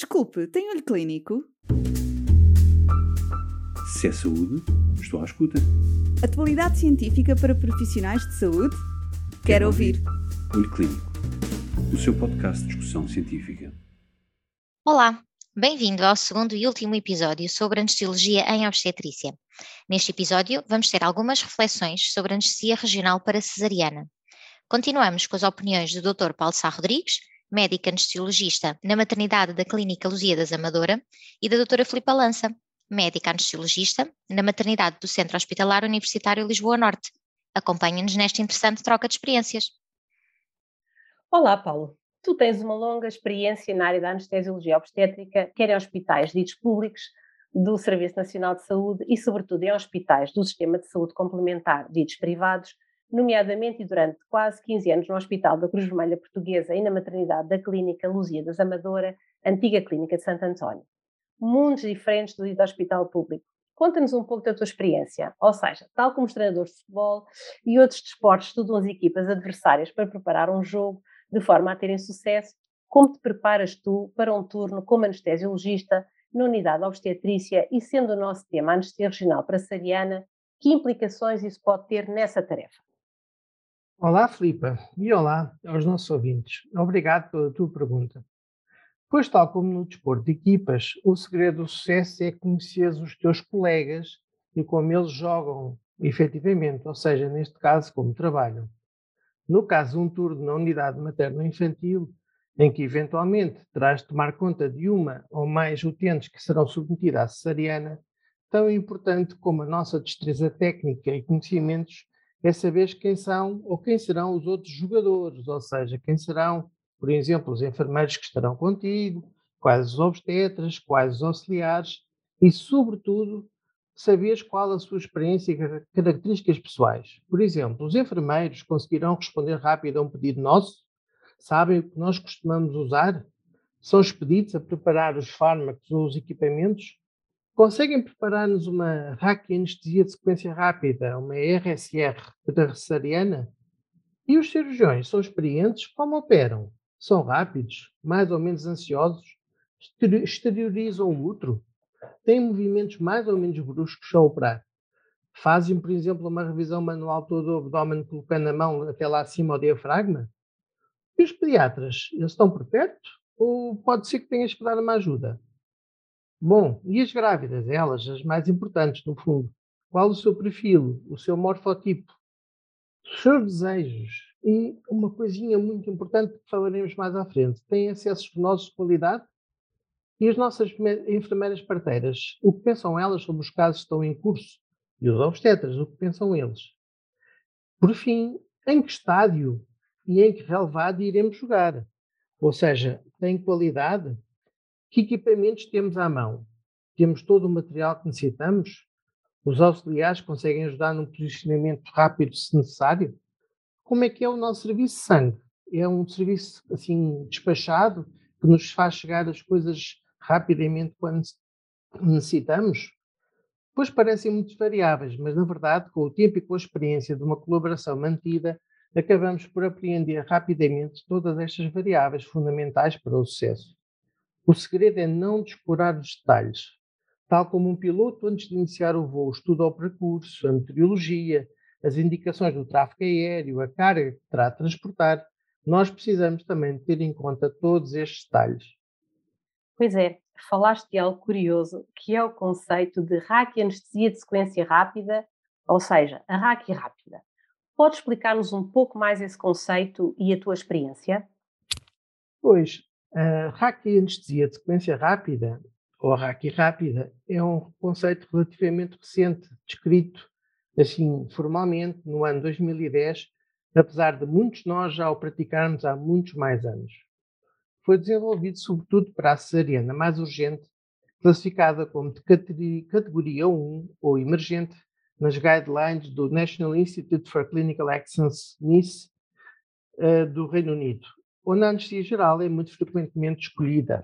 Desculpe, tem olho clínico? Se é saúde, estou à escuta. Atualidade científica para profissionais de saúde? Quero, Quero ouvir. ouvir. Olho Clínico, o seu podcast de discussão científica. Olá, bem-vindo ao segundo e último episódio sobre anestesiologia em obstetrícia. Neste episódio, vamos ter algumas reflexões sobre anestesia regional para cesariana. Continuamos com as opiniões do Dr. Paulo Sá Rodrigues, médica anestesiologista na maternidade da Clínica Lusíadas Amadora, e da doutora Filipa Lança, médica anestesiologista na maternidade do Centro Hospitalar Universitário Lisboa Norte. Acompanha-nos nesta interessante troca de experiências. Olá, Paulo. Tu tens uma longa experiência na área da anestesiologia obstétrica, quer em hospitais ditos públicos do Serviço Nacional de Saúde e, sobretudo, em hospitais do Sistema de Saúde Complementar ditos privados, nomeadamente e durante quase 15 anos no Hospital da Cruz Vermelha Portuguesa e na maternidade da Clínica Lusíadas Amadora, antiga Clínica de Santo António. Mundos diferentes do hospital público. Conta-nos um pouco da tua experiência, ou seja, tal como os treinadores de futebol e outros desportos estudam as equipas adversárias para preparar um jogo de forma a terem sucesso, como te preparas tu para um turno como anestesiologista na unidade obstetrícia e sendo o nosso tema anestesia regional para Sariana, que implicações isso pode ter nessa tarefa? Olá, Filipa, e olá aos nossos ouvintes. Obrigado pela tua pergunta. Pois, tal como no desporto de equipas, o segredo do sucesso é conhecer os teus colegas e como eles jogam efetivamente, ou seja, neste caso, como trabalham. No caso, um turno na unidade materno-infantil, em que eventualmente terás de tomar conta de uma ou mais utentes que serão submetidas à cesariana, tão importante como a nossa destreza técnica e conhecimentos é saber quem são ou quem serão os outros jogadores, ou seja, quem serão, por exemplo, os enfermeiros que estarão contigo, quais os obstetras, quais os auxiliares e, sobretudo, saberes qual a sua experiência e características pessoais. Por exemplo, os enfermeiros conseguirão responder rápido a um pedido nosso? Sabem o que nós costumamos usar? São expedidos a preparar os fármacos ou os equipamentos? Conseguem preparar-nos uma raquianestesia de sequência rápida, uma RSR cesariana? E os cirurgiões são experientes? Como operam? São rápidos? Mais ou menos ansiosos? Exteriorizam o útero? Têm movimentos mais ou menos bruscos ao operar? Fazem, por exemplo, uma revisão manual todo o abdômen colocando a mão até lá acima ao diafragma? E os pediatras, eles estão por perto? Ou pode ser que tenhas que dar uma ajuda? Bom, e as grávidas? Elas, as mais importantes, no fundo. Qual o seu perfil, o seu morfotipo, os seus desejos? E uma coisinha muito importante que falaremos mais à frente: têm acessos venosos de qualidade? E as nossas enfermeiras parteiras, o que pensam elas sobre os casos que estão em curso? E os obstetras, o que pensam eles? Por fim, em que estádio e em que relevado iremos jogar? Ou seja, tem qualidade? Que equipamentos temos à mão? Temos todo o material que necessitamos? Os auxiliares conseguem ajudar num posicionamento rápido se necessário? Como é que é o nosso serviço de sangue? É um serviço assim despachado que nos faz chegar as coisas rapidamente quando necessitamos? Pois parecem muito variáveis, mas na verdade, com o tempo e com a experiência de uma colaboração mantida, acabamos por apreender rapidamente todas estas variáveis fundamentais para o sucesso. O segredo é não descurar os detalhes. Tal como um piloto, antes de iniciar o voo, estuda o percurso, a meteorologia, as indicações do tráfego aéreo, a carga que terá de transportar, nós precisamos também ter em conta todos estes detalhes. Pois é, falaste de algo curioso, que é o conceito de raquianestesia de sequência rápida, ou seja, a raqui rápida. Podes explicar-nos um pouco mais esse conceito e a tua experiência? Pois, a raquianestesia de sequência rápida, ou raqui rápida, é um conceito relativamente recente, descrito assim formalmente no ano 2010, apesar de muitos nós já o praticarmos há muitos mais anos. Foi desenvolvido sobretudo para a cesariana mais urgente, classificada como de categoria 1 ou emergente nas guidelines do National Institute for Clinical Excellence, NICE, eh, do Reino Unido onde a anestesia geral é muito frequentemente escolhida.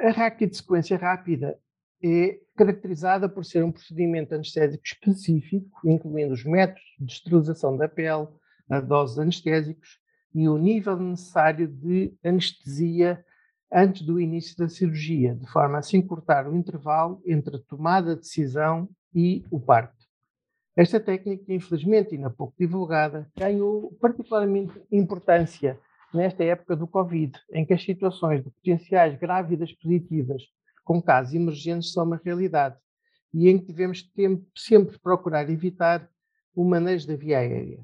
A raquia de sequência rápida é caracterizada por ser um procedimento anestésico específico, incluindo os métodos de esterilização da pele, a dose de anestésicos e o nível necessário de anestesia antes do início da cirurgia, de forma a se encurtar o intervalo entre a tomada de decisão e o parto. Esta técnica, infelizmente ainda pouco divulgada, ganhou particularmente importância nesta época do Covid, em que as situações de potenciais grávidas positivas com casos emergentes são uma realidade e em que devemos sempre procurar evitar o manejo da via aérea.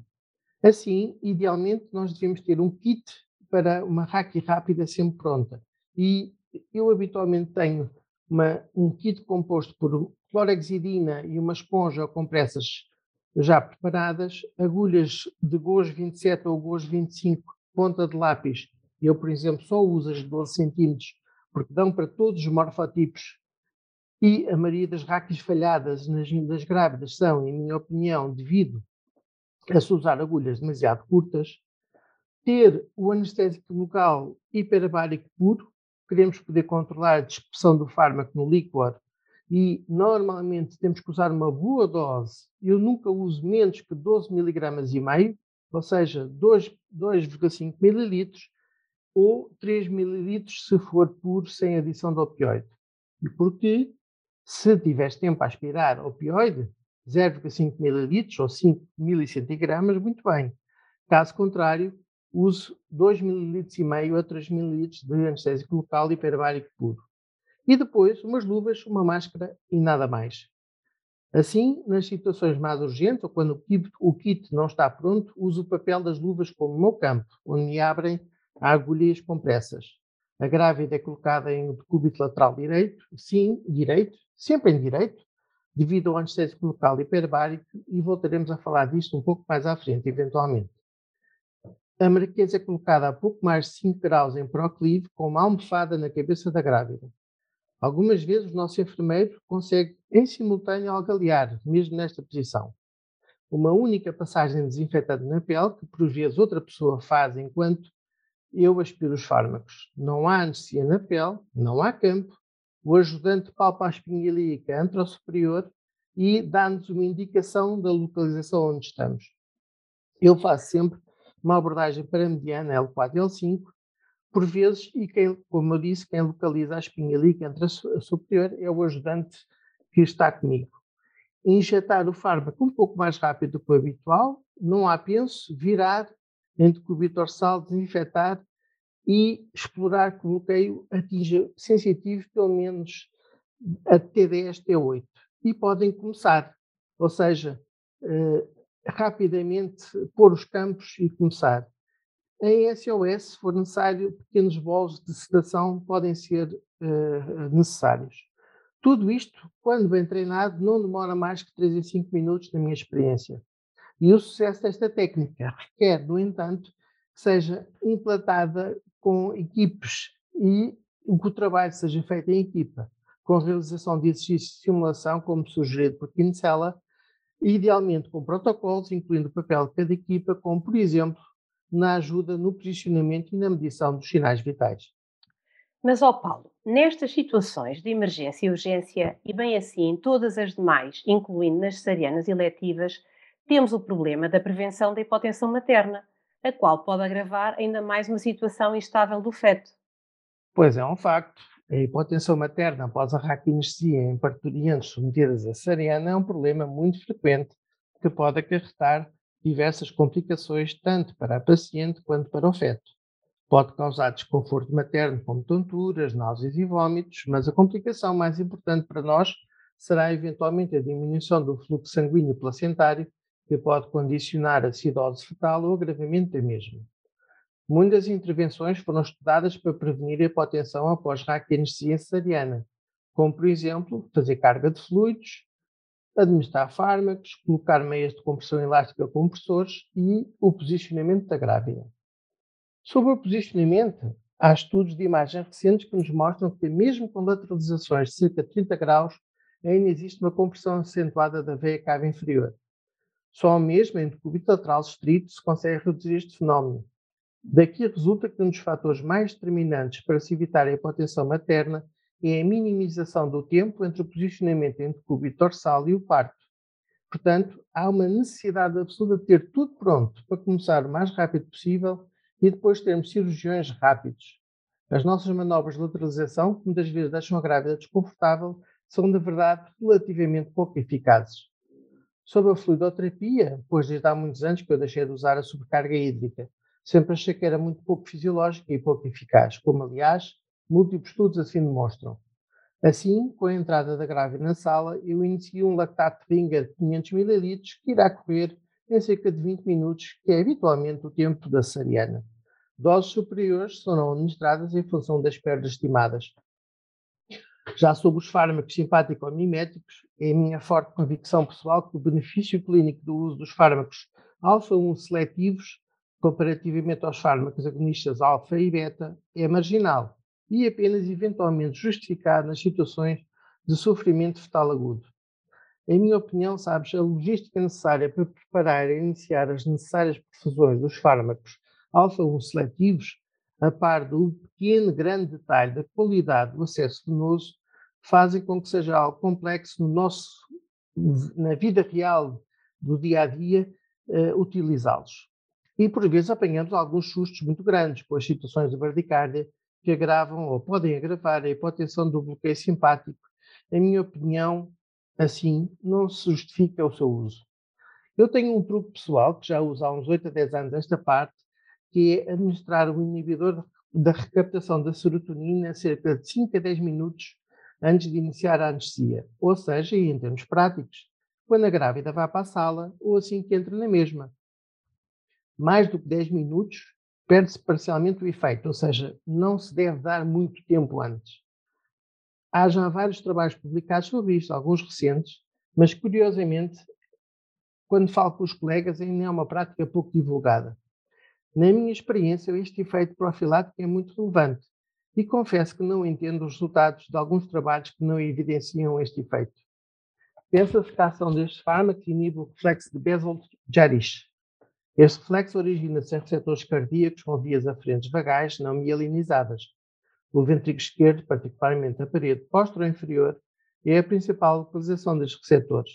Assim, idealmente, nós devemos ter um kit para uma raque rápida sempre pronta. E eu habitualmente tenho uma, um kit composto por clorexidina e uma esponja ou compressas já preparadas, agulhas de GOS 27 ou GOS 25, ponta de lápis. Eu, por exemplo, só uso as de 12 centímetros porque dão para todos os morfotipos e a maioria das raquis falhadas nas, das grávidas são, em minha opinião, devido a se usar agulhas demasiado curtas, ter o anestésico local hiperbárico puro, queremos poder controlar a dispersão do fármaco no líquor e normalmente temos que usar uma boa dose. Eu nunca uso menos que 12 mg e meio, ou seja, 2,5 ml ou 3 ml se for puro sem adição de opioide. E porquê? Se tiveres tempo a aspirar opioide, 0,5 ml ou 5 milicentogramas, muito bem. Caso contrário, use 2 ml e meio a 3 ml de anestésico local hiperbárico puro. E depois, umas luvas, uma máscara e nada mais. Assim, nas situações mais urgentes ou quando o kit, não está pronto, use o papel das luvas como meu campo, onde me abrem a agulha e as compressas. A grávida é colocada em decúbito lateral direito, sim, direito, sempre em direito, devido ao anestésico local hiperbárico, e voltaremos a falar disto um pouco mais à frente, eventualmente. A marquesa é colocada a pouco mais de 5 graus em proclive, com uma almofada na cabeça da grávida. Algumas vezes o nosso enfermeiro consegue, em simultâneo, algalear, mesmo nesta posição. Uma única passagem desinfetante na pele, que por vezes outra pessoa faz enquanto eu aspiro os fármacos. Não há anestesia na pele, não há campo, o ajudante palpa a espinha ilíaca anterosuperior e dá-nos uma indicação da localização onde estamos. Eu faço sempre uma abordagem para mediana L4 e L5, por vezes, e quem, como eu disse, quem localiza a espinha ilíaca anterosuperior é o ajudante que está comigo. Injetar o fármaco um pouco mais rápido do que o habitual, não há penso, virar, entre dorsal, desinfetar e explorar que o bloqueio atinja sensitivos pelo menos a T10, T8. E podem começar, ou seja, eh, rapidamente pôr os campos e começar. Em SOS, se for necessário, pequenos bolos de sedação podem ser eh, necessários. Tudo isto, quando bem treinado, não demora mais que 3 a 5 minutos, na minha experiência. E o sucesso desta técnica requer, no entanto, que seja implantada com equipes e que o trabalho seja feito em equipa, com a realização de exercícios de simulação, como sugerido por Kinsella, idealmente com protocolos, incluindo o papel de cada equipa, como, por exemplo, na ajuda no posicionamento e na medição dos sinais vitais. Mas, ó Paulo, nestas situações de emergência e urgência, e bem assim em todas as demais, incluindo nas cesarianas eletivas, temos o problema da prevenção da hipotensão materna, a qual pode agravar ainda mais uma situação instável do feto. Pois é, um facto. A hipotensão materna após a raquianestesia em parturientes submetidas a cesariana é um problema muito frequente que pode acarretar diversas complicações tanto para a paciente quanto para o feto. Pode causar desconforto materno, como tonturas, náuseas e vômitos, mas a complicação mais importante para nós será eventualmente a diminuição do fluxo sanguíneo placentário, que pode condicionar a acidose fetal ou agravamento da mesma. Muitas intervenções foram estudadas para prevenir a hipotensão após raquianestesia cesariana, como, por exemplo, fazer carga de fluidos, administrar fármacos, colocar meias de compressão elástica ou compressores e o posicionamento da grávida. Sobre o posicionamento, há estudos de imagem recentes que nos mostram que, mesmo com lateralizações de cerca de 30 graus, ainda existe uma compressão acentuada da veia cava inferior. Só mesmo em decúbito lateral estrito se consegue reduzir este fenómeno. Daqui resulta que um dos fatores mais determinantes para se evitar a hipotensão materna é a minimização do tempo entre o posicionamento entre o decúbito dorsal e o parto. Portanto, há uma necessidade absoluta de ter tudo pronto para começar o mais rápido possível e depois termos cirurgiões rápidos. As nossas manobras de lateralização, que muitas vezes deixam a grávida desconfortável, são, na verdade, relativamente pouco eficazes. Sobre a fluidoterapia, pois desde há muitos anos que eu deixei de usar a sobrecarga hídrica, sempre achei que era muito pouco fisiológica e pouco eficaz, como, aliás, múltiplos estudos assim demonstram. Assim, com a entrada da grávida na sala, eu inicio um lactato Ringer de 500 ml que irá correr em cerca de 20 minutos, que é habitualmente o tempo da cesariana. Doses superiores serão administradas em função das perdas estimadas. Já sobre os fármacos simpático-miméticos, é a minha forte convicção pessoal que o benefício clínico do uso dos fármacos alfa-1 seletivos, comparativamente aos fármacos agonistas alfa e beta, é marginal e apenas eventualmente justificado nas situações de sofrimento fetal agudo. Em minha opinião, sabes, a logística necessária para preparar e iniciar as necessárias perfusões dos fármacos alfa-1 seletivos, a par do pequeno grande detalhe da qualidade do acesso venoso, fazem com que seja algo complexo no nosso, na vida real do dia a dia, uh, utilizá-los. E por vezes apanhamos alguns sustos muito grandes com as situações de bradicárdia que agravam ou podem agravar a hipotensão do bloqueio simpático. Em minha opinião, assim, não se justifica o seu uso. Eu tenho um truque pessoal, que já uso há uns 8 a 10 anos esta parte, que é administrar o inibidor da recaptação da serotonina cerca de 5 a 10 minutos antes de iniciar a anestesia. Ou seja, em termos práticos, quando a grávida vai para a sala ou assim que entra na mesma. Mais do que 10 minutos perde-se parcialmente o efeito, ou seja, não se deve dar muito tempo antes. Há já vários trabalhos publicados sobre isto, alguns recentes, mas curiosamente, quando falo com os colegas, ainda é uma prática pouco divulgada. Na minha experiência, este efeito profilático é muito relevante e confesso que não entendo os resultados de alguns trabalhos que não evidenciam este efeito. Pensa-se que a ação destes fármacos inibe o reflexo de Bezold-Jarisch, este reflexo origina-se em receptores cardíacos com vias aferentes vagais não mielinizadas. O ventrículo esquerdo, particularmente a parede posterior-inferior, é a principal localização destes receptores.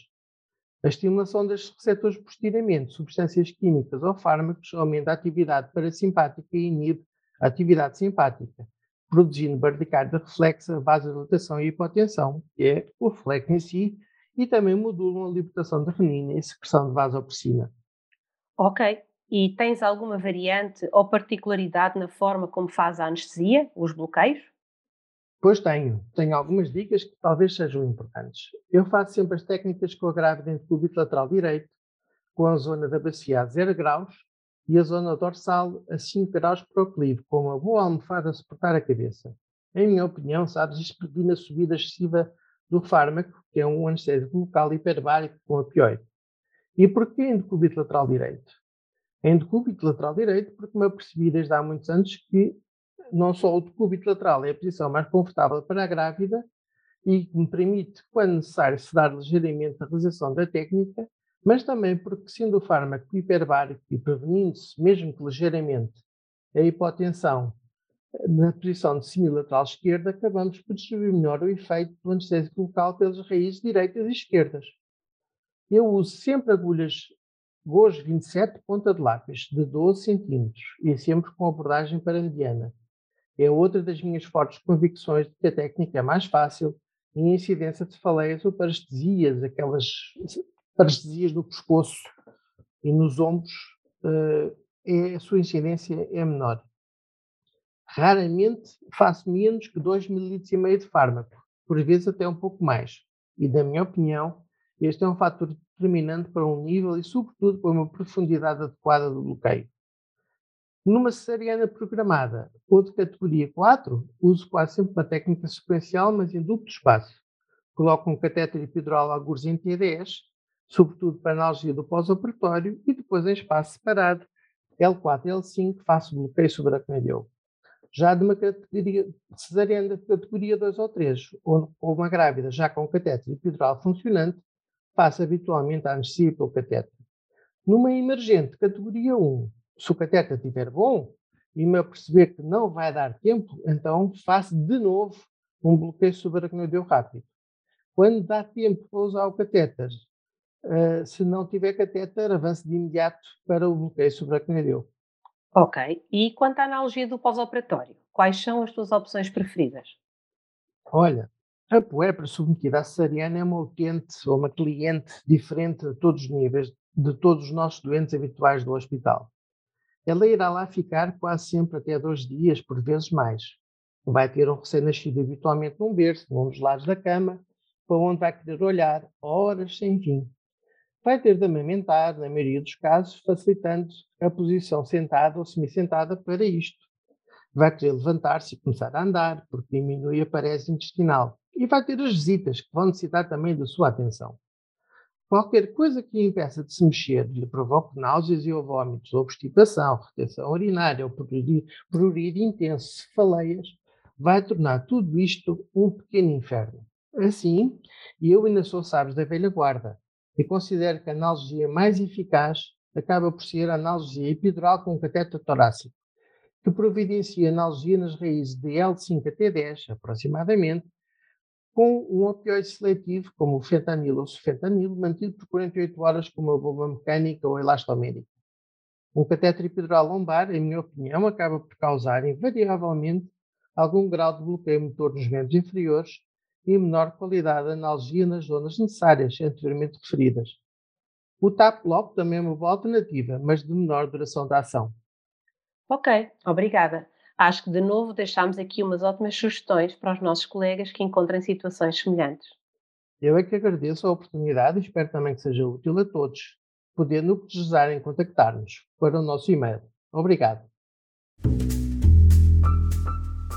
A estimulação destes receptores posteriormente, substâncias químicas ou fármacos, aumenta a atividade parasimpática e inibe a atividade simpática, produzindo bradicárdia reflexa, vasodilatação e hipotensão, que é o reflexo em si, e também modulam a libertação de renina e secreção de vasopressina. Ok. E tens alguma variante ou particularidade na forma como faz a anestesia, os bloqueios? Pois tenho. Tenho algumas dicas que talvez sejam importantes. Eu faço sempre as técnicas com a grávida em decúbito lateral direito, com a zona da bacia a 0 graus e a zona dorsal a 5 graus proclive, com uma boa almofada a suportar a cabeça. Em minha opinião, sabes, isto previne a subida excessiva do fármaco, que é um anestésico local hiperbárico com opioide. E porquê em decúbito lateral direito? Em decúbito lateral direito, porque me apercebi desde há muitos anos que não só o decúbito lateral é a posição mais confortável para a grávida e que me permite, quando necessário, sedar ligeiramente a realização da técnica, mas também porque, sendo o fármaco hiperbárico e prevenindo-se, mesmo que ligeiramente, a hipotensão na posição de semilateral esquerda, acabamos por distribuir melhor o efeito do anestésico local pelas raízes direitas e esquerdas. Eu uso sempre agulhas Gojo 27 ponta de lápis de 12 cm e sempre com abordagem para mediana. É outra das minhas fortes convicções de que a técnica é mais fácil e a incidência de faleias ou parestesias, aquelas parestesias no pescoço e nos ombros, uh, é, a sua incidência é menor. Raramente faço menos que 2 ml de fármaco, por vezes até um pouco mais. E, na minha opinião, este é um fator determinante para um nível e, sobretudo, para uma profundidade adequada do bloqueio. Numa cesariana programada ou de categoria 4, uso quase sempre uma técnica sequencial, mas em duplo espaço. Coloco um catéter epidural algures em T10, sobretudo para analgesia do pós-operatório, e depois em espaço separado, L4 e L5, faço bloqueio subaracnoideu. Já de uma categoria cesariana de categoria 2 ou 3, ou, ou uma grávida já com catéter epidural funcionante, faço habitualmente a anestesia pelo cateter. Numa emergente categoria 1, se o cateter estiver bom e me aperceber que não vai dar tempo, então faço de novo um bloqueio subaracnoideu rápido. Quando dá tempo para usar o catéter, uh, se não tiver catéter, avance de imediato para o bloqueio subaracnoideu. Ok. E quanto à analogia do pós-operatório? quais são as tuas opções preferidas? Olha, a puerpera submetida à cesariana é uma utente ou uma cliente diferente a todos os níveis de todos os nossos doentes habituais do hospital. Ela irá lá ficar quase sempre até dois dias, por vezes mais. Vai ter um recém-nascido habitualmente num berço, num dos lados da cama, para onde vai querer olhar horas sem fim. Vai ter de amamentar, na maioria dos casos, facilitando a posição sentada ou semi-sentada para isto. Vai querer levantar-se e começar a andar, porque diminui a parese intestinal. E vai ter as visitas, que vão necessitar também da sua atenção. Qualquer coisa que lhe impeça de se mexer, lhe provoque náuseas e ou vômitos, ou obstipação, retenção urinária, ou prurido intenso, cefaleias, vai tornar tudo isto um pequeno inferno. Assim, eu ainda sou sábios da velha guarda e considero que a analgesia mais eficaz acaba por ser a analgesia epidural com cateter torácico, que providencia analgesia nas raízes de L5 até 10, aproximadamente, com um opioide seletivo, como o fentanil ou sulfentanil, mantido por 48 horas com uma bomba mecânica ou elastomédica. Um catéter epidural lombar, em minha opinião, acaba por causar invariavelmente algum grau de bloqueio motor nos membros inferiores e menor qualidade de analgesia nas zonas necessárias, anteriormente referidas. O TAP-LOP também é uma boa alternativa, mas de menor duração da ação. Ok, obrigada. Acho que de novo deixámos aqui umas ótimas sugestões para os nossos colegas que encontrem situações semelhantes. Eu é que agradeço a oportunidade e espero também que seja útil a todos, podendo precisarem contactar-nos para o nosso e-mail. Obrigado.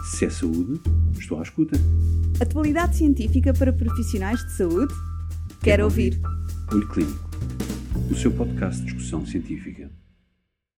Se é saúde, estou à escuta. Atualidade científica para profissionais de saúde? Quero, Quero ouvir. ouvir. Olho Clínico, o seu podcast de discussão científica.